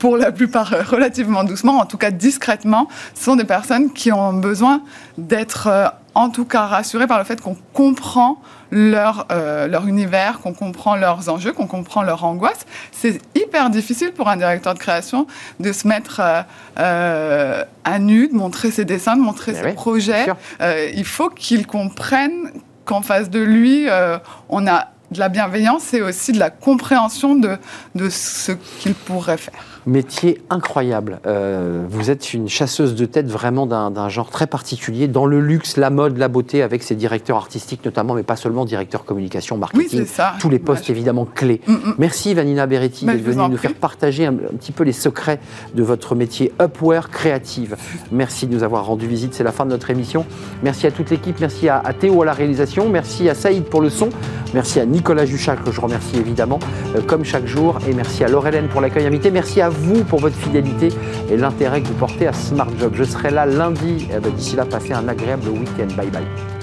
pour la plupart relativement doucement, en tout cas discrètement. Ce sont des personnes qui ont besoin d'être euh, en tout cas rassurées par le fait qu'on comprend leur, euh, leur univers, qu'on comprend leurs enjeux, qu'on comprend leur angoisse. C'est hyper difficile pour un directeur de création de se mettre à nu, de montrer ses dessins, de montrer ses projets. il faut qu'il comprenne qu'en face de lui, on a de la bienveillance et aussi de la compréhension de, de ce qu'il pourrait faire. Métier incroyable. Euh, vous êtes une chasseuse de tête vraiment d'un genre très particulier, dans le luxe, la mode, la beauté, avec ses directeurs artistiques notamment, mais pas seulement directeur communication, marketing, oui, ça. tous les postes évidemment clés. Mm, mm. Merci Vanina Beretti d'être venue nous faire partager un, petit peu les secrets de votre métier Upwear Créative. Merci de nous avoir rendu visite, c'est la fin de notre émission. Merci à toute l'équipe, merci à, Théo à la réalisation, merci à Saïd pour le son, merci à Nicolas Juchac que je remercie évidemment, euh, comme chaque jour, et merci à Laurelène pour l'accueil invité, merci à vous pour votre fidélité et l'intérêt que vous portez à Smart Job. Je serai là lundi. Eh ben, d'ici là, passez un agréable week-end. Bye bye.